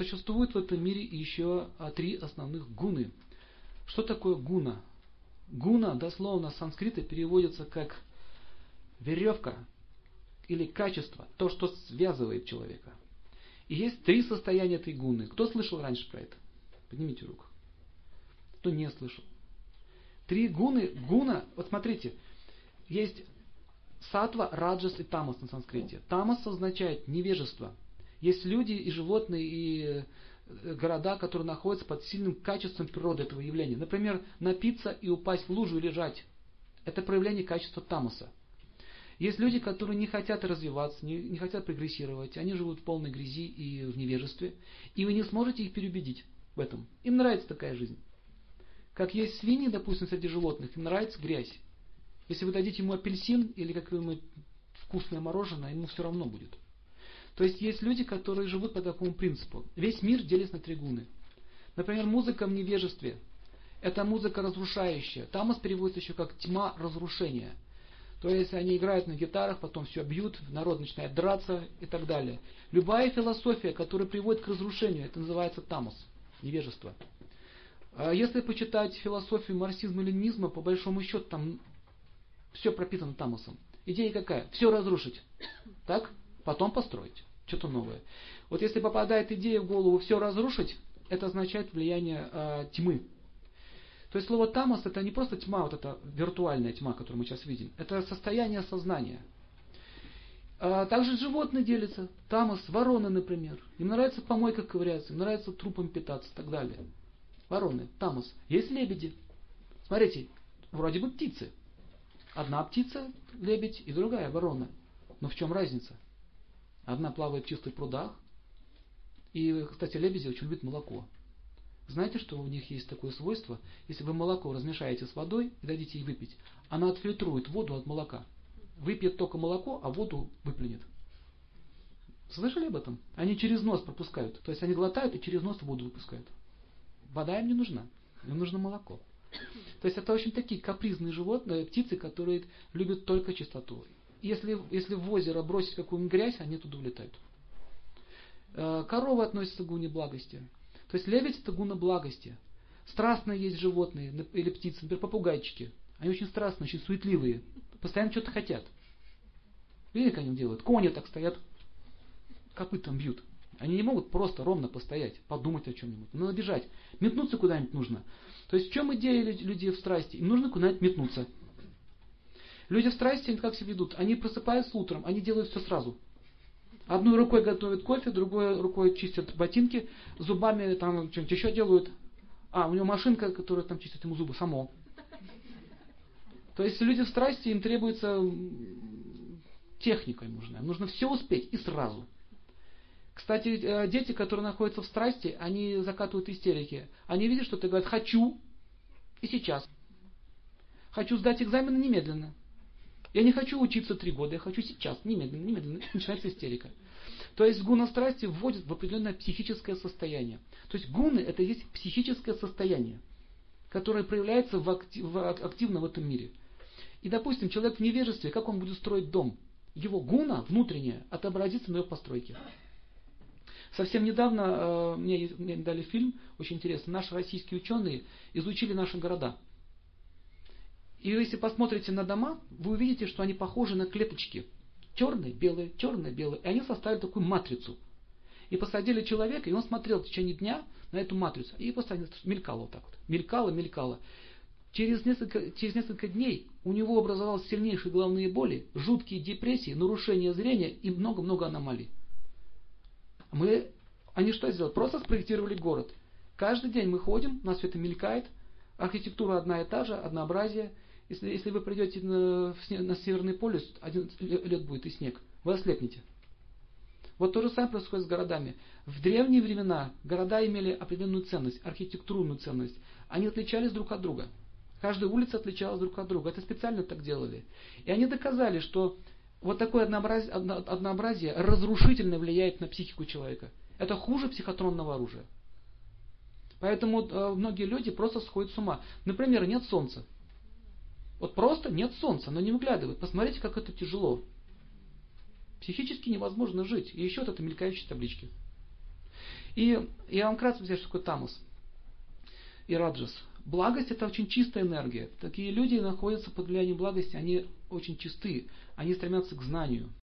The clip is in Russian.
Существует в этом мире еще а, три основных гуны. Что такое гуна? Гуна дословно с санскрита переводится как веревка или качество, то, что связывает человека. И есть три состояния этой гуны. Кто слышал раньше про это? Поднимите руку. Кто не слышал? Три гуны, гуна, вот смотрите, есть сатва, раджас и тамас на санскрите. Тамас означает невежество. Есть люди и животные, и э, города, которые находятся под сильным качеством природы этого явления. Например, напиться и упасть в лужу и лежать. Это проявление качества тамаса. Есть люди, которые не хотят развиваться, не, не хотят прогрессировать, они живут в полной грязи и в невежестве, и вы не сможете их переубедить в этом. Им нравится такая жизнь. Как есть свиньи, допустим, среди животных, им нравится грязь. Если вы дадите ему апельсин или какое-нибудь вкусное мороженое, ему все равно будет. То есть есть люди, которые живут по такому принципу. Весь мир делится на три гуны. Например, музыка в невежестве. Это музыка разрушающая. Тамас переводится еще как тьма разрушения. То есть они играют на гитарах, потом все бьют, народ начинает драться и так далее. Любая философия, которая приводит к разрушению, это называется тамос, невежество. А если почитать философию марксизма и ленинизма, по большому счету там все пропитано тамосом. Идея какая? Все разрушить. Так? Потом построить. Что-то новое. Вот если попадает идея в голову все разрушить, это означает влияние э, тьмы. То есть слово тамос это не просто тьма, вот эта виртуальная тьма, которую мы сейчас видим. Это состояние сознания. А также животные делятся. Тамос, вороны, например. Им нравится помойка ковыряться, им нравится трупом питаться и так далее. Вороны, тамос. Есть лебеди. Смотрите, вроде бы птицы. Одна птица, лебедь, и другая ворона. Но в чем разница? Одна плавает в чистых прудах. И, кстати, лебеди очень любят молоко. Знаете, что у них есть такое свойство? Если вы молоко размешаете с водой и дадите ей выпить, она отфильтрует воду от молока. Выпьет только молоко, а воду выплюнет. Слышали об этом? Они через нос пропускают. То есть они глотают и через нос воду выпускают. Вода им не нужна. Им нужно молоко. То есть это очень такие капризные животные, птицы, которые любят только чистоту. Если, если в озеро бросить какую-нибудь грязь, они туда улетают. Э, коровы относятся к гуне благости. То есть лебедь это гуна благости. Страстные есть животные или птицы, например, попугайчики. Они очень страстные, очень суетливые. Постоянно что-то хотят. Видите, как они делают? Кони так стоят, копытом бьют. Они не могут просто ровно постоять, подумать о чем-нибудь. Надо бежать. Метнуться куда-нибудь нужно. То есть в чем идея людей в страсти? Им нужно куда-нибудь метнуться. Люди в страсти как себя ведут? Они просыпаются утром, они делают все сразу. Одной рукой готовят кофе, другой рукой чистят ботинки, зубами там что-нибудь еще делают. А, у него машинка, которая там чистит ему зубы, само. То есть люди в страсти, им требуется техника им нужна. Им нужно все успеть и сразу. Кстати, э, дети, которые находятся в страсти, они закатывают истерики. Они видят, что ты говорят «хочу» и сейчас. Хочу сдать экзамены немедленно. Я не хочу учиться три года, я хочу сейчас, немедленно, немедленно. Начинается истерика. То есть гуна страсти вводит в определенное психическое состояние. То есть гуны это есть психическое состояние, которое проявляется в актив, в, активно в этом мире. И, допустим, человек в невежестве, как он будет строить дом? Его гуна внутренняя отобразится на его постройке. Совсем недавно э, мне, мне дали фильм, очень интересно. Наши российские ученые изучили наши города. И если посмотрите на дома, вы увидите, что они похожи на клеточки. Черные, белые, черные, белые. И они составили такую матрицу. И посадили человека, и он смотрел в течение дня на эту матрицу. И посадили, мелькало вот так вот. Мелькало, мелькало. Через несколько, через несколько дней у него образовались сильнейшие головные боли, жуткие депрессии, нарушение зрения и много-много аномалий. Мы, они что сделали? Просто спроектировали город. Каждый день мы ходим, нас все это мелькает, архитектура одна и та же, однообразие. Если, если вы придете на, на Северный полюс, один лет будет и снег, вы ослепнете. Вот то же самое происходит с городами. В древние времена города имели определенную ценность, архитектурную ценность. Они отличались друг от друга. Каждая улица отличалась друг от друга. Это специально так делали. И они доказали, что вот такое однообразие, однообразие разрушительно влияет на психику человека. Это хуже психотронного оружия. Поэтому э, многие люди просто сходят с ума. Например, нет солнца. Вот просто нет солнца, но не выглядывает. Посмотрите, как это тяжело. Психически невозможно жить. И еще вот это мелькающие таблички. И я вам кратко объясню, что такое тамус и раджас. Благость это очень чистая энергия. Такие люди находятся под влиянием благости, они очень чисты, они стремятся к знанию.